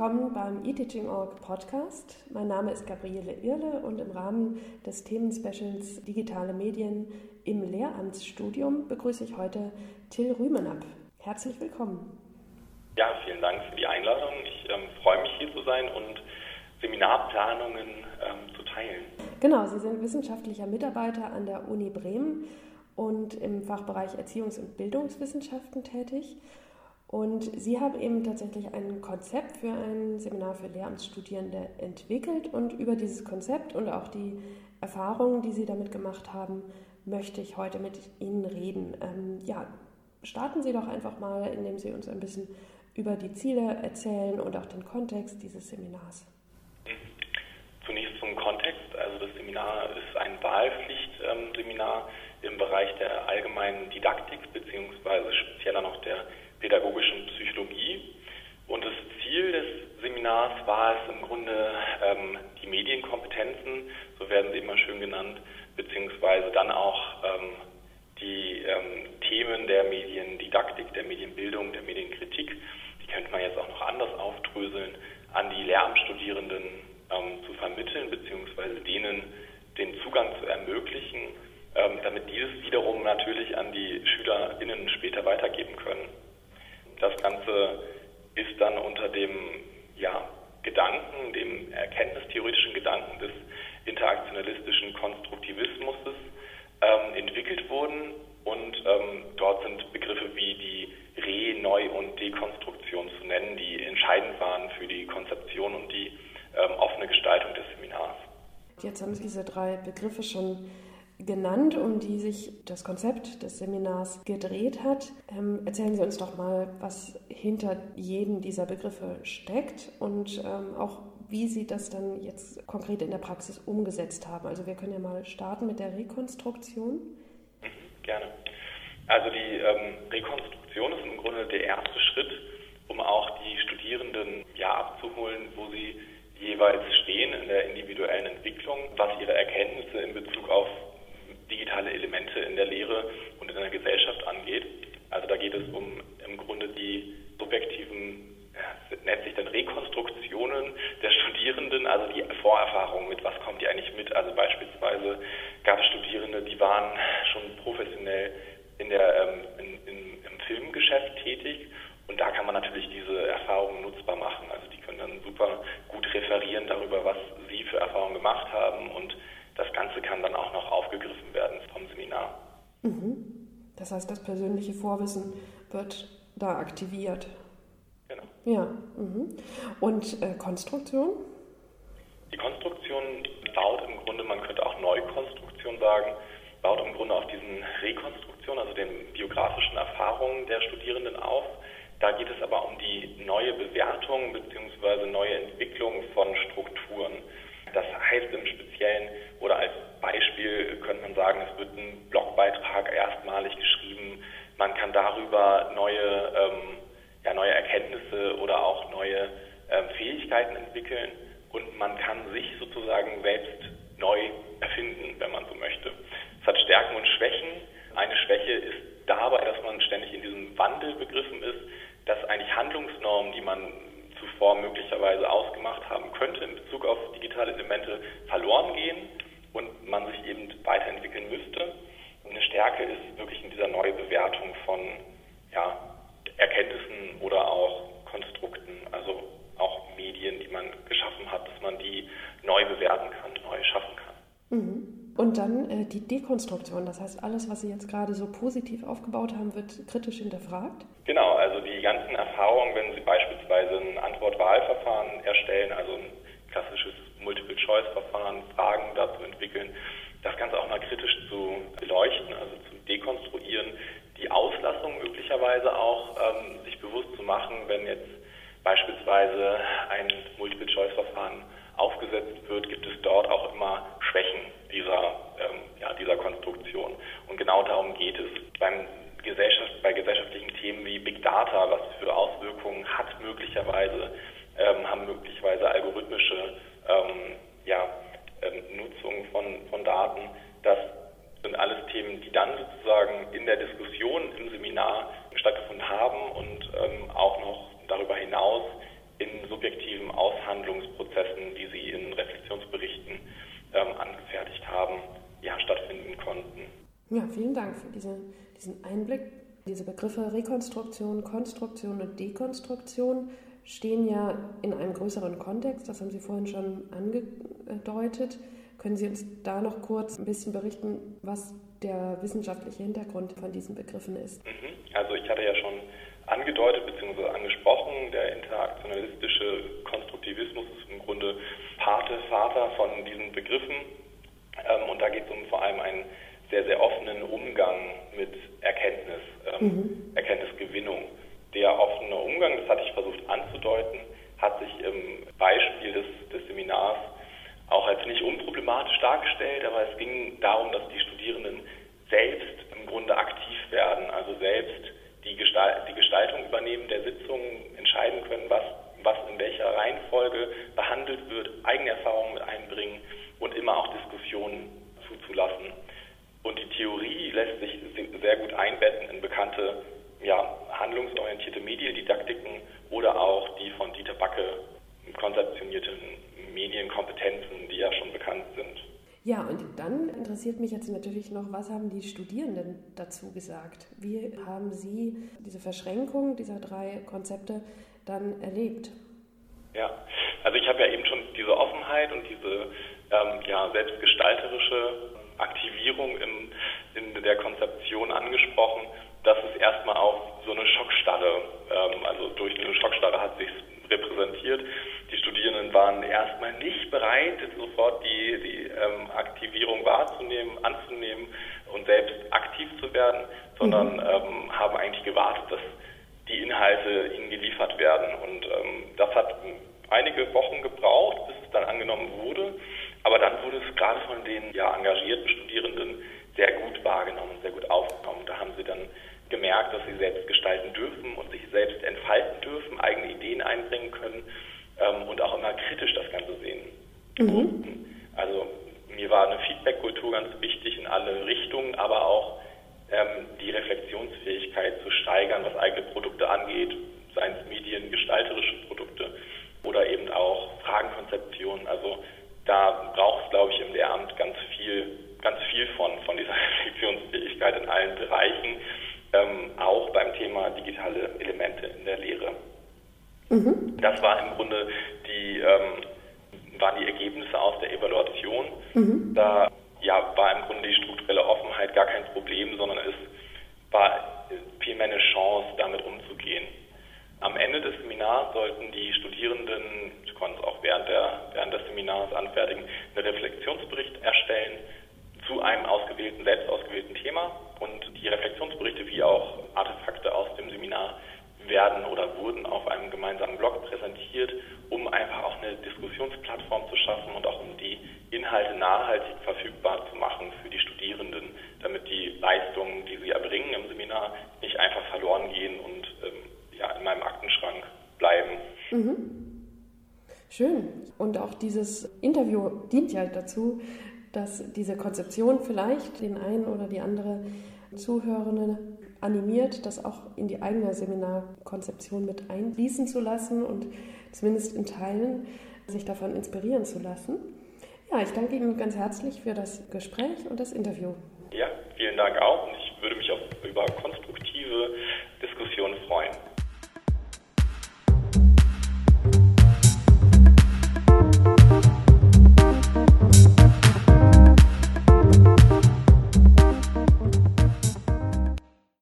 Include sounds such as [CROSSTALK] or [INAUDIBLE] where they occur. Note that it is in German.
willkommen beim eTeaching.org Podcast. Mein Name ist Gabriele Irle und im Rahmen des Themenspecials Digitale Medien im Lehramtsstudium begrüße ich heute Till Rümenapp. Herzlich willkommen. Ja, vielen Dank für die Einladung. Ich ähm, freue mich hier zu sein und Seminarplanungen ähm, zu teilen. Genau, Sie sind wissenschaftlicher Mitarbeiter an der Uni Bremen und im Fachbereich Erziehungs- und Bildungswissenschaften tätig. Und Sie haben eben tatsächlich ein Konzept für ein Seminar für Lehramtsstudierende entwickelt. Und über dieses Konzept und auch die Erfahrungen, die Sie damit gemacht haben, möchte ich heute mit Ihnen reden. Ähm, ja, starten Sie doch einfach mal, indem Sie uns ein bisschen über die Ziele erzählen und auch den Kontext dieses Seminars. Zunächst zum Kontext. Also das Seminar ist ein Wahlpflichtseminar im Bereich der allgemeinen Didaktik beziehungsweise spezieller noch der pädagogischen Psychologie. Und das Ziel des Seminars war es im Grunde, ähm, die Medienkompetenzen, so werden sie immer schön genannt, beziehungsweise dann auch ähm, die ähm, Themen der Mediendidaktik, der Medienbildung, der Medienkritik, die könnte man jetzt auch noch anders aufdröseln, an die Lehramtsstudierenden ähm, zu vermitteln, beziehungsweise denen den Zugang zu ermöglichen, ähm, damit dieses wiederum natürlich an die SchülerInnen später weitergeben können. Das Ganze ist dann unter dem ja, Gedanken, dem erkenntnistheoretischen Gedanken des interaktionalistischen Konstruktivismus ähm, entwickelt worden und ähm, dort sind Begriffe wie die Re-, Neu- und Dekonstruktion zu nennen, die entscheidend waren für die Konzeption und die ähm, offene Gestaltung des Seminars. Jetzt haben Sie diese drei Begriffe schon genannt, um die sich das Konzept des Seminars gedreht hat. Ähm, erzählen Sie uns doch mal, was hinter jedem dieser Begriffe steckt und ähm, auch wie Sie das dann jetzt konkret in der Praxis umgesetzt haben. Also wir können ja mal starten mit der Rekonstruktion. Mhm, gerne. Also die ähm, Rekonstruktion ist im Grunde der erste Schritt, um auch die Studierenden ja abzuholen, wo sie jeweils stehen in der individuellen Entwicklung, was ihre Erkenntnisse in Bezug auf digitale Elemente in der Lehre und in der Gesellschaft angeht. Also da geht es um im Grunde die subjektiven, nennt sich dann Rekonstruktionen der Studierenden, also die Vorerfahrung mit, was kommt die eigentlich mit. Also beispielsweise gab es Studierende, die waren schon professionell in der, ähm, in, in, im Filmgeschäft tätig und da kann man natürlich diese Erfahrungen nutzbar machen. Also die können dann super gut referieren darüber, was sie für Erfahrungen gemacht haben und das Ganze kann dann auch noch aufgegriffen werden vom Seminar. Mhm. Das heißt, das persönliche Vorwissen wird da aktiviert. Genau. Ja. Mhm. Und äh, Konstruktion? Die Konstruktion baut im Grunde, man könnte auch Neukonstruktion sagen, baut im Grunde auf diesen Rekonstruktion, also den biografischen Erfahrungen der Studierenden auf. Da geht es aber um die neue Bewertung bzw. neue Entwicklung von Strukturen. Das heißt im Speziellen oder als Beispiel könnte man sagen, es wird ein Blogbeitrag erstmalig geschrieben. Man kann darüber neue, ähm, ja, neue Erkenntnisse oder auch neue ähm, Fähigkeiten entwickeln und man kann sich sozusagen selbst neu erfinden, wenn man so möchte. Es hat Stärken und Schwächen. Eine Schwäche ist dabei, dass man ständig in diesem Wandel begriffen ist, dass eigentlich Handlungsnormen, die man zuvor möglicherweise ausgemacht haben könnte in Bezug auf digitale Elemente, verloren gehen und man sich eben weiterentwickeln müsste. Und eine Stärke ist wirklich in dieser Neubewertung von ja, Erkenntnissen oder auch Konstrukten, also auch Medien, die man geschaffen hat, dass man die neu bewerten kann, neu schaffen kann. Mhm. Und dann äh, die Dekonstruktion, das heißt, alles, was Sie jetzt gerade so positiv aufgebaut haben, wird kritisch hinterfragt? Genau, also die ganzen Erfahrungen, wenn Sie beispielsweise ein Antwort-Wahl-Verfahren erstellen, also ein klassisches Multiple-Choice-Verfahren, Fragen dazu entwickeln, das Ganze auch mal kritisch zu beleuchten, also zu dekonstruieren, die Auslassung möglicherweise auch ähm, sich bewusst zu machen, wenn jetzt beispielsweise ein Multiple-Choice-Verfahren aufgesetzt wird, gibt es dort auch immer Schwächen dieser, ähm, ja, dieser Konstruktion. Und genau darum geht es. Beim Gesellschaft, bei gesellschaftlichen Themen wie Big Data, was für Auswirkungen hat möglicherweise, ähm, haben möglicherweise algorithmische ähm, ja, ähm, Nutzung von, von Daten. Das sind alles Themen, die dann sozusagen in der Diskussion im Seminar stattgefunden haben und ähm, auch noch darüber hinaus in subjektiven Aushandlungsprozessen, die Sie in Reflexionsberichten ähm, angefertigt haben, ja, stattfinden konnten. Ja, vielen Dank für diese, diesen Einblick. Diese Begriffe Rekonstruktion, Konstruktion und Dekonstruktion stehen ja in einem größeren Kontext, das haben Sie vorhin schon angedeutet. Können Sie uns da noch kurz ein bisschen berichten, was der wissenschaftliche Hintergrund von diesen Begriffen ist? Mhm. Also ich hatte ja schon angedeutet bzw. angesprochen, der interaktionalistische Konstruktivismus ist im Grunde Pate, Vater von diesen Begriffen. Ähm, und da geht es um vor allem einen sehr, sehr offenen Umgang mit Erkenntnis, ähm, mhm. Erkenntnisgewinnung. Der offene Umgang, das hatte ich versucht anzudeuten, hat sich im Beispiel des, des Seminars auch als nicht unproblematisch dargestellt, aber es ging darum, dass die Studierenden selbst im Grunde aktiv werden, also selbst die, Gestalt, die Gestaltung übernehmen der Sitzungen, entscheiden können, was, was in welcher Reihenfolge behandelt wird, eigene Erfahrungen mit einbringen und immer auch Diskussionen zuzulassen. Und die Theorie lässt sich sehr gut einbetten in bekannte ja, handlungsorientierte Mediendidaktiken oder auch die von Dieter Backe konzeptionierten Medienkompetenzen, die ja schon bekannt sind. Ja, und dann interessiert mich jetzt natürlich noch, was haben die Studierenden dazu gesagt? Wie haben sie diese Verschränkung dieser drei Konzepte dann erlebt? Ja, also ich habe ja eben schon diese Offenheit und diese ähm, ja, selbstgestalterische Aktivierung im, in der Konzeption angesprochen. Das ist erstmal auch so eine Schockstarre, ähm, also durch eine Schockstarre hat sich repräsentiert. Die Studierenden waren erstmal nicht bereit, sofort die, die ähm, Aktivierung wahrzunehmen, anzunehmen und selbst aktiv zu werden, sondern mhm. ähm, haben eigentlich gewartet, dass die Inhalte ihnen geliefert werden. Und ähm, das hat einige Wochen gebraucht, bis es dann angenommen wurde. Aber dann wurde es gerade von den ja, engagierten Studierenden sehr gut wahrgenommen, sehr gut aufgenommen. Da haben sie dann gemerkt, dass sie selbst gestalten dürfen und sich selbst entfalten dürfen, eigene Ideen einbringen können ähm, und auch immer kritisch das Ganze sehen. Mhm. Also mir war eine Feedback-Kultur ganz wichtig in alle Richtungen, aber auch ähm, die Reflexionsfähigkeit zu steigern, was eigene Produkte angeht, seien es Medien, gestalterische Produkte oder eben auch Fragenkonzeption. Also da braucht es, glaube ich, im Lehramt ganz viel, ganz viel von, von dieser [LAUGHS] Reflexionsfähigkeit in allen Bereichen ähm, auch beim Thema digitale Elemente in der Lehre. Mhm. Das war im Grunde die, ähm, waren die Ergebnisse aus der Evaluation. Mhm. Da ja, war im Grunde die strukturelle Offenheit gar kein Problem, sondern es war vielmehr eine Chance, damit umzugehen. Am Ende des Seminars sollten die Studierenden, sie konnten es auch während, der, während des Seminars anfertigen, einen Reflexionsbericht erstellen zu einem ausgewählten, selbst ausgewählten Thema und die Reflexionsberichte wie auch Artefakte aus dem Seminar werden oder wurden auf einem gemeinsamen Blog präsentiert, um einfach auch eine Diskussionsplattform zu schaffen und auch um die Inhalte nachhaltig verfügbar zu machen für die Studierenden, damit die Leistungen, die sie erbringen im Seminar, nicht einfach verloren gehen und ähm, ja, in meinem Aktenschrank bleiben. Mhm. Schön. Und auch dieses Interview dient ja dazu, dass diese Konzeption vielleicht den einen oder die andere Zuhörende animiert, das auch in die eigene Seminarkonzeption mit einfließen zu lassen und zumindest in Teilen sich davon inspirieren zu lassen. Ja, ich danke Ihnen ganz herzlich für das Gespräch und das Interview. Ja, vielen Dank